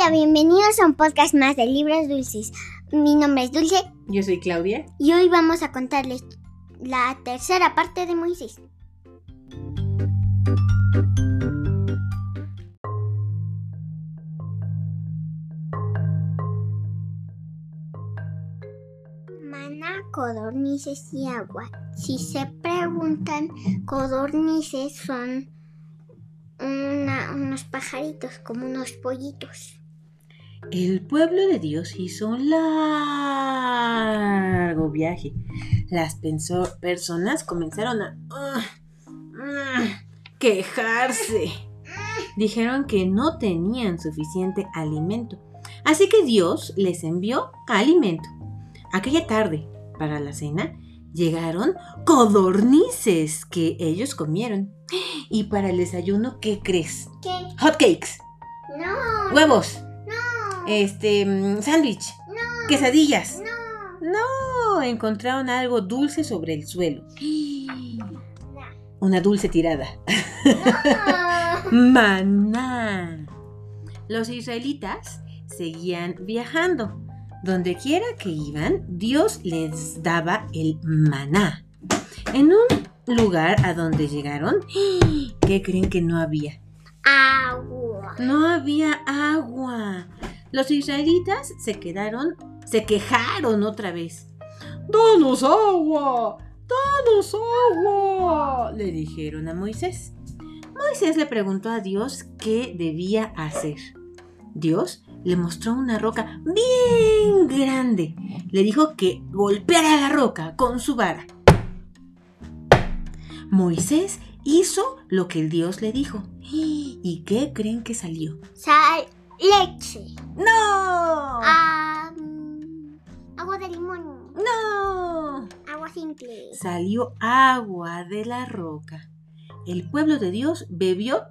Hola, bienvenidos a un podcast más de Libros Dulces. Mi nombre es Dulce Yo soy Claudia. y hoy vamos a contarles la tercera parte de Moisés. Maná, codornices y agua. Si se preguntan, codornices son una- unos pajaritos como unos pollitos. El pueblo de Dios hizo un largo viaje. Las personas comenzaron a ah, ah, quejarse. Dijeron que no tenían suficiente alimento. Así que Dios les envió alimento. Aquella tarde, para la cena, llegaron codornices que ellos comieron. Y para el desayuno, ¿qué crees? ¿Qué? Hot cakes, No, huevos, este, mm, sándwich, no, quesadillas. no. No, encontraron algo dulce sobre el suelo. Una dulce tirada. Maná. Los israelitas seguían viajando. Donde quiera que iban, Dios les daba el maná. En un lugar a donde llegaron, ¿qué creen que no había? Agua. No había agua. Los israelitas se quedaron, se quejaron otra vez. ¡Danos agua! ¡Danos agua! Le dijeron a Moisés. Moisés le preguntó a Dios qué debía hacer. Dios le mostró una roca bien grande. Le dijo que golpeara la roca con su vara. Moisés hizo lo que el Dios le dijo. ¿Y qué creen que salió? Sal, leche. ¡No! Mm, agua de limón. ¡No! Agua simple. Salió agua de la roca. El pueblo de Dios bebió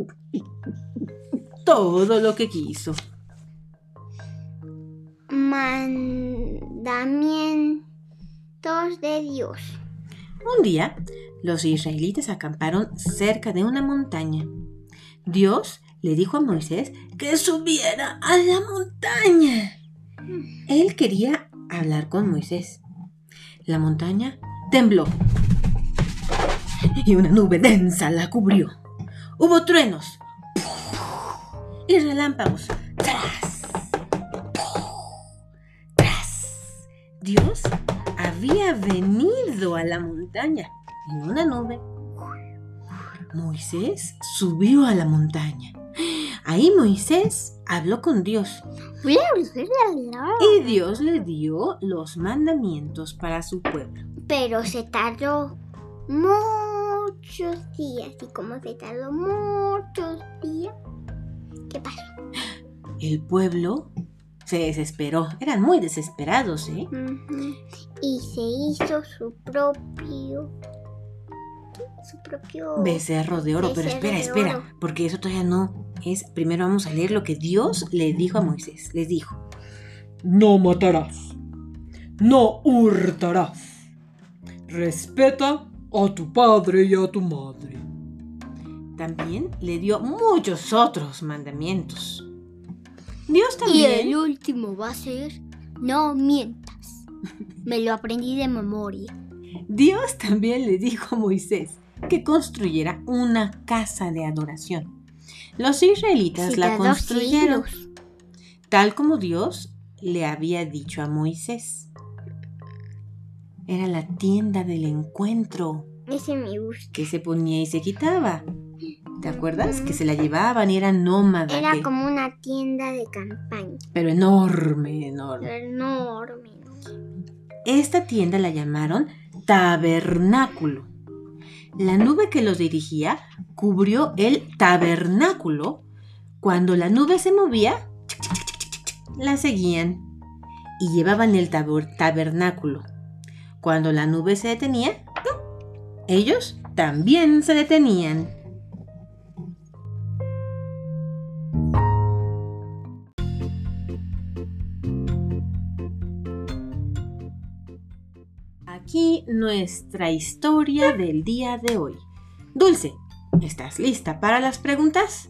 todo lo que quiso. Mandamientos de Dios. Un día, los israelitas acamparon cerca de una montaña. Dios le dijo a Moisés que subiera a la montaña. Él quería hablar con Moisés. La montaña tembló y una nube densa la cubrió. Hubo truenos y relámpagos. ¡Tras! ¡Tras! Dios había venido a la montaña en una nube. Moisés subió a la montaña. Ahí Moisés habló con Dios y Dios le dio los mandamientos para su pueblo. Pero se tardó muchos días. Y como se tardó muchos días, ¿qué pasó? El pueblo se desesperó. Eran muy desesperados, ¿eh? Ujú. Y se hizo su propio. Su propio. Becerro de oro. Pero Becerro espera, de espera. oro. Porque eso todavía no es. Primero vamos a leer lo que Dios le dijo a Moisés. Les dijo. No matarás. No hurtarás. Respeta a tu padre y a tu madre. También le dio muchos otros mandamientos. Dios Y el también. último va a ser: No mientas. Me lo aprendí de memoria. Dios también le dijo a Moisés que construyera una casa de adoración. Los israelitas la construyeron tal como Dios le había dicho a Moisés. Era la tienda del encuentro Ese me gusta. que se ponía y se quitaba. ¿Te acuerdas? Que se la llevaban y era nómada. Era que- como una tienda de campaña. Pero enorme, enorme. Enorme. ¿no? Esta tienda la llamaron tabernáculo. La nube que los dirigía cubrió el tabernáculo. Cuando la nube se movía, la seguían y llevaban el tabernáculo. Cuando la nube se detenía, ellos también se detenían. Nuestra historia del día de hoy. Dulce, ¿estás lista para las preguntas?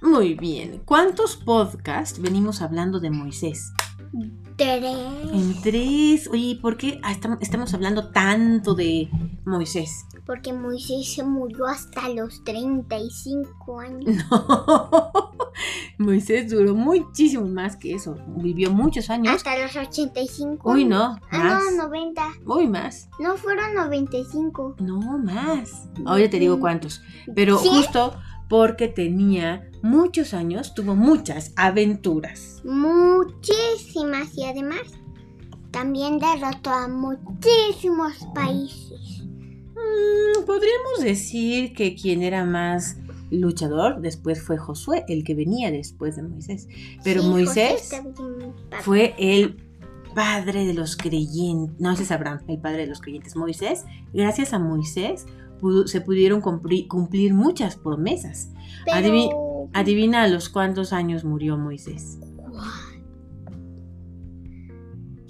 Muy bien. ¿Cuántos podcasts venimos hablando de Moisés? Tres. En tres. Oye, ¿y ¿por qué ah, estam- estamos hablando tanto de Moisés? Porque Moisés se murió hasta los 35 años. No. Moisés duró muchísimo más que eso. Vivió muchos años. Hasta los 85. Uy, no. Ah, Más. no, 90. Uy, más. No fueron 95. No, más. Ahora te digo cuántos. Pero ¿Sí? justo porque tenía muchos años, tuvo muchas aventuras. Muchísimas. Y además, también derrotó a muchísimos países. Mm, Podríamos decir que quien era más luchador después fue Josué, el que venía después de Moisés. Pero Sí, Moisés fue el padre de los creyentes. No, ese es Abraham, el padre de los creyentes. Moisés, gracias a Moisés, pudo- se pudieron cumplir, cumplir muchas promesas. Pero... adivi- Adivina a los cuántos años murió Moisés.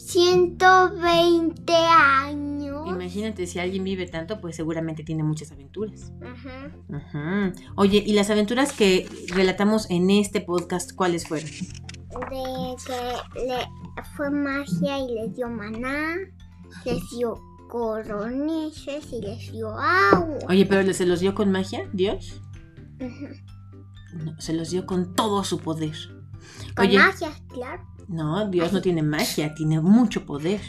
120 años. Imagínate, si alguien vive tanto, pues seguramente tiene muchas aventuras. Ajá. Ujú. Oye, ¿y las aventuras que relatamos en este podcast, cuáles fueron? De que le fue magia y les dio maná, les dio coroneses y les dio agua. Oye, pero ¿se los dio con magia, Dios? No, se los dio con todo su poder. Con Oye, magia, claro. No, Dios no tiene magia, tiene mucho poder.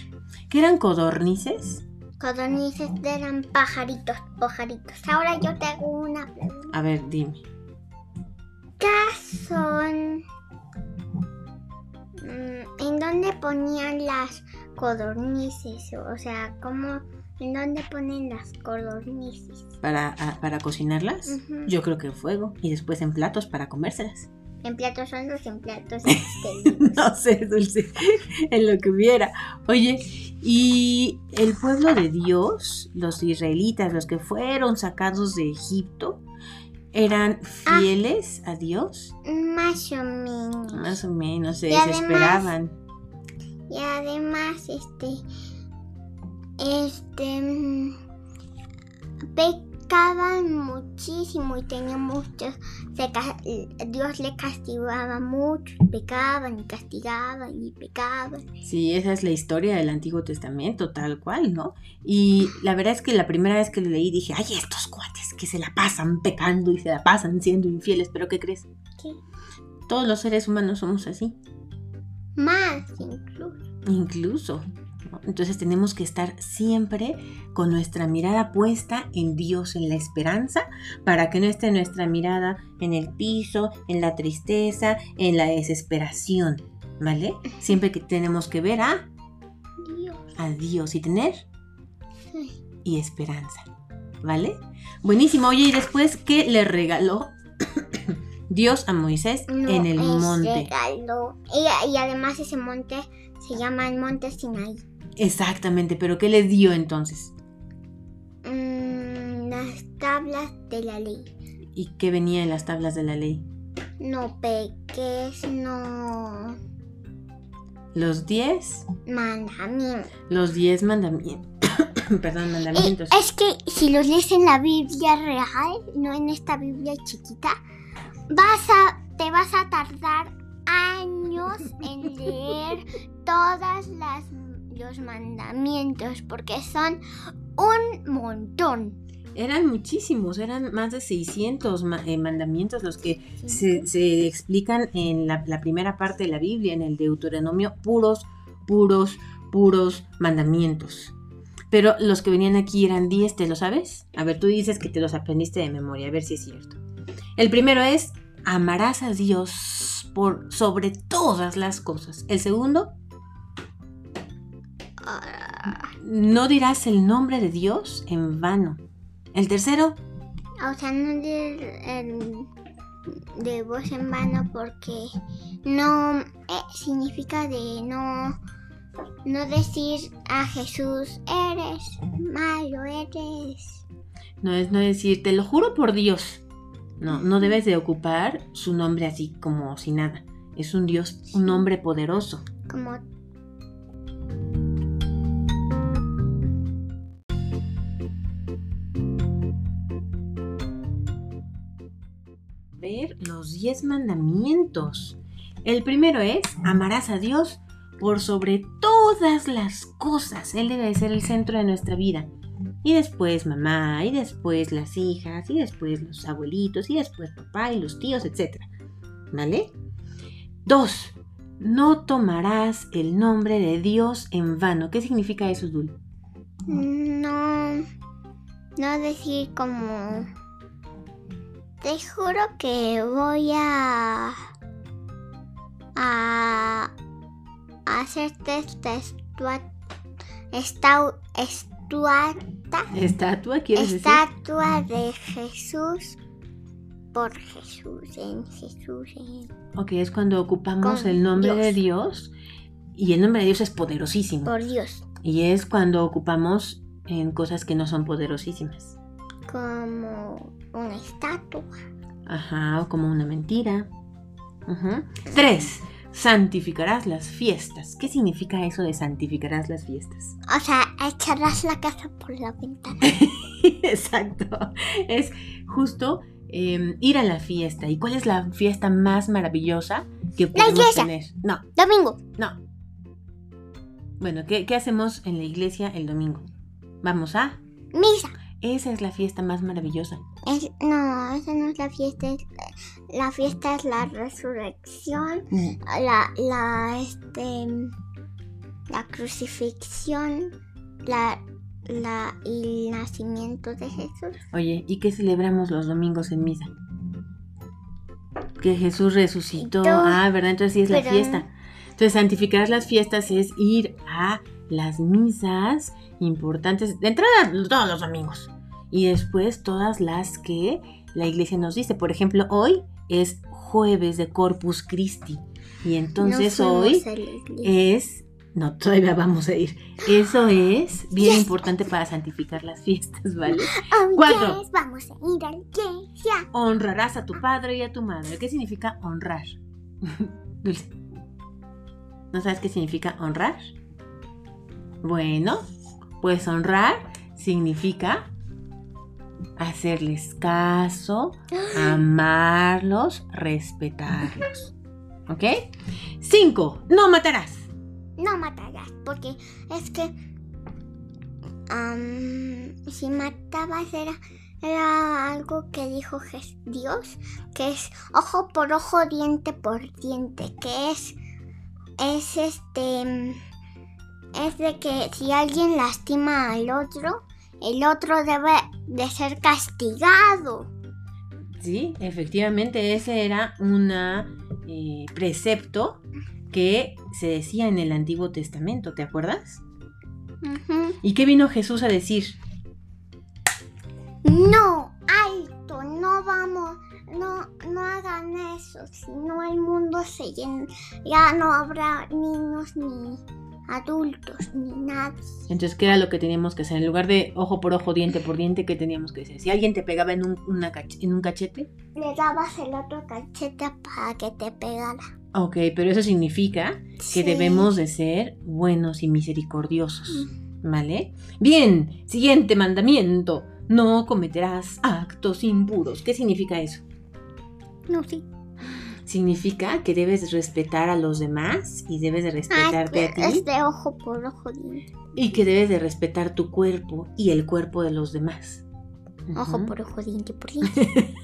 ¿Qué eran codornices? Codornices eran pajaritos, pajaritos. Ahora yo te hago una pregunta. A ver, dime. ¿Qué son? Mm, ¿En dónde ponían las codornices? O sea, ¿cómo? ¿En dónde ponen las codornices? ¿Para, a- para cocinarlas? Ujú. Yo creo que en fuego y después en platos para comérselas. En platos hondos, en platos exteriores. no sé, Dulce, en lo que hubiera. Oye, y el pueblo de Dios, los israelitas, los que fueron sacados de Egipto, ¿eran Ah. fieles a Dios? Más o menos. Más o menos, se Y además- desesperaban. Y además, este, este, mm, pecaban muchísimo y tenían muchos, se Dios le castigaba mucho, pecaban y castigaban y pecaban. Sí, esa es la historia del Antiguo Testamento, tal cual, ¿no? Y la verdad es que la primera vez que lo leí dije, ay, estos cuates que se la pasan pecando y se la pasan siendo infieles, pero ¿qué crees? ¿Qué? Todos los seres humanos somos así. Más incluso. incluso. ¿No? Entonces tenemos que estar siempre con nuestra mirada puesta en Dios, en la esperanza, para que no esté nuestra mirada en el piso, en la tristeza, en la desesperación, ¿vale? Siempre que tenemos que ver a, Dios. a Dios y tener Sí. y esperanza, ¿vale? Buenísimo. Oye, y después, ¿qué le regaló Dios a Moisés No, en el monte? regalo. Y, y además ese monte se llama el monte Sinaí. Exactamente, pero ¿qué le dio entonces? Mm, las tablas de la ley. ¿Y qué venía en las tablas de la ley? No peques, no Los diez, mandamientos. los diez mandamientos. Perdón, Eh, mandamientos. es que si los lees en la Biblia real, no en esta Biblia chiquita, vas a, te vas a tardar años en leer todas las los mandamientos porque son un montón. Eran muchísimos, eran más de 600 ma- eh, mandamientos los que se, se explican en la, la primera parte de la Biblia, en el Deuteronomio, puros, puros, puros mandamientos. Pero los que venían aquí eran 10, ¿te lo sabes? A ver, tú dices que te los aprendiste de memoria, a ver si es cierto. El primero es, amarás a Dios por sobre todas las cosas. El segundo, no dirás el nombre de Dios en vano. El tercero, o sea, no de, el- de voz en vano porque no eh, significa de no no decir a Jesús eres malo eres no es no decir, te lo juro por Dios. No, no debes de ocupar su nombre así como si nada. Es un Dios, un nombre poderoso. como los diez mandamientos. El primero es, amarás a Dios por sobre todas las cosas. Él debe ser el centro de nuestra vida. Y después mamá, y después las hijas, y después los abuelitos, y después papá y los tíos, etc. ¿Vale? Dos, no tomarás el nombre de Dios en vano. ¿Qué significa eso, Dul? No, no decir como... Te juro que voy a... A... a hacerte esta estatua... Esta, estuata, ¿Estatua quieres decir? estatua de Jesús por Jesús, en Jesús, en... Ok, es cuando ocupamos Con el nombre de Dios. Dios. Y el nombre de Dios es poderosísimo. por Dios. Y es cuando ocupamos en cosas que no son poderosísimas. Como una estatua. Ajá, o como una mentira. Ujú. Tres, santificarás las fiestas. ¿Qué significa eso de santificarás las fiestas? O sea, echarás la casa por la ventana. Exacto. Es justo eh, ir a la fiesta. ¿Y cuál es la fiesta más maravillosa que podemos iglesia. tener? No, Domingo. no. Bueno, ¿qué, qué hacemos en la iglesia el domingo? Vamos a... Misa. Esa es la fiesta más maravillosa. Es, no, esa no es la fiesta. es- la fiesta es la resurrección. La, la, este, la crucifixión. La, la, y el nacimiento de Jesús. Oye, ¿y qué celebramos los domingos en misa? Que Jesús resucitó. Resucitó. Ah, ¿verdad? Entonces sí es la Pero- fiesta. Entonces, santificar las fiestas es ir a las misas importantes, de entrada todos los domingos. Y después todas las que la iglesia nos dice. Por ejemplo, hoy es jueves de Corpus Christi. Y entonces No hoy es... No, todavía vamos a ir. Eso es bien Yes. importante para santificar las fiestas, ¿vale? Oh, Cuatro. yes, vamos a ir a la iglesia. Honrarás a tu padre y a tu madre. ¿Qué significa honrar? Dulce. ¿No sabes qué significa honrar? Bueno, pues honrar significa hacerles caso, amarlos, respetarlos. ¿Ok? Cinco, no matarás. No matarás, porque es que am, si matabas era, era algo que dijo Dios, que es ojo por ojo, diente por diente, que es, es este, es de que si alguien lastima al otro, el otro debe de ser castigado. Sí, efectivamente, ese era un precepto que se decía en el Antiguo Testamento, ¿te acuerdas? Ujú. ¿Y qué vino Jesús a decir? No, alto, no vamos, no, no hagan eso, si no el mundo se llena, ya no habrá niños ni adultos ni nadie. Entonces, ¿qué era lo que teníamos que hacer? En lugar de ojo por ojo, diente por diente, ¿qué teníamos que hacer? Si alguien te pegaba en un, una en un cachete, Le dabas el otro cachete para que te pegara. ok, pero eso significa que Sí. debemos de ser buenos y misericordiosos, ¿vale? Bien, siguiente mandamiento. No cometerás actos impuros. ¿Qué significa eso? No, sí. Significa que debes respetar a los demás y debes de respetarte a ti es de ojo por ojo, y que debes de respetar tu cuerpo y el cuerpo de los demás. Ojo Ujú. por ojo, diente por diente.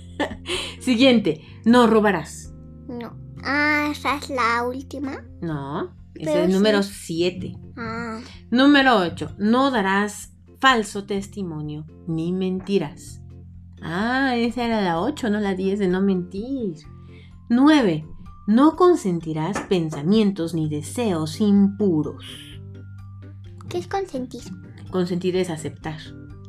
Siguiente, no robarás. No. Ah, esa es la última. No, es Pero el número 7. Ah, Número 8, no darás falso testimonio ni mentirás. Ah, esa era la 8, no la 10 de no mentir. 9. No consentirás pensamientos ni deseos impuros. ¿qué es consentir? Consentir es aceptar.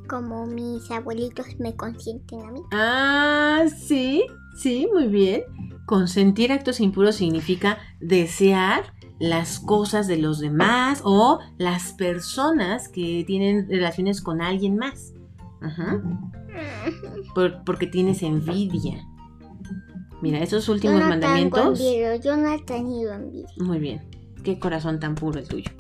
Como mis abuelitos me consienten a mí. Ah, sí, sí, muy bien. Consentir actos impuros significa desear las cosas de los demás o las personas que tienen relaciones con alguien más. Ajá. Por- porque tienes envidia. Mira, esos últimos no mandamientos. No he tenido envidia. Muy bien. Qué corazón tan puro el tuyo.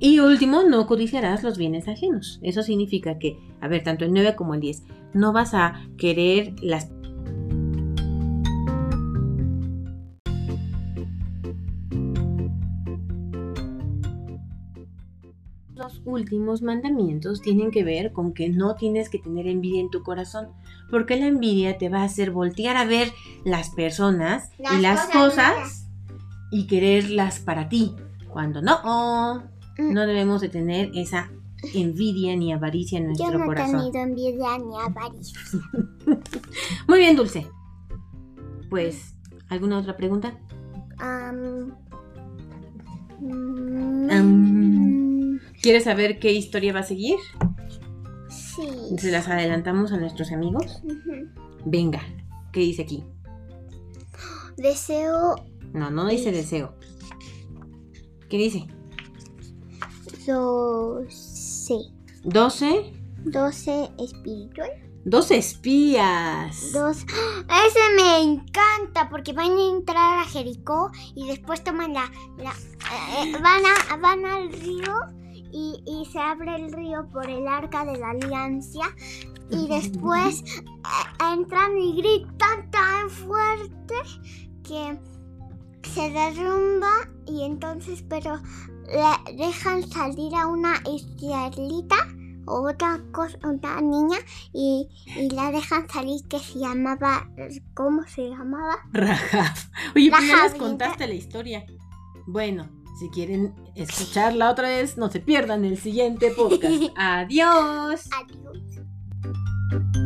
Y último, no codiciarás los bienes ajenos. Eso significa que, a ver, tanto el 9 como el 10, no vas a querer las últimos mandamientos tienen que ver con que no tienes que tener envidia en tu corazón, porque la envidia te va a hacer voltear a ver las personas y Las las cosas cosas y quererlas para ti, cuando no, Mm. no debemos de tener esa envidia ni avaricia en Yo nuestro no he corazón. tenido envidia ni avaricia. Muy bien, Dulce. Pues, ¿alguna otra pregunta? Am, mm, Am. ¿Quieres saber qué historia va a seguir? sí. ¿Se las adelantamos a nuestros amigos? Ujú. Venga, ¿qué dice aquí? Deseo No, no dice deseo. ¿Qué dice? 12. 12. 12 espiritual. Dos espías. Dos. Ese me encanta porque van a entrar a Jericó y después toman la. la- eh, van, a, van al río y, y se abre el río por el arca de la alianza. Y después eh, entran y gritan tan fuerte que se derrumba y entonces, pero le dejan salir a una israelita o otra cosa, una niña y, y la dejan salir que se llamaba, ¿cómo se llamaba? Rahab. Oye, pues ya Rahab, les contaste la historia. Bueno, si quieren escucharla otra vez, no se pierdan el siguiente podcast. Adiós. Adiós.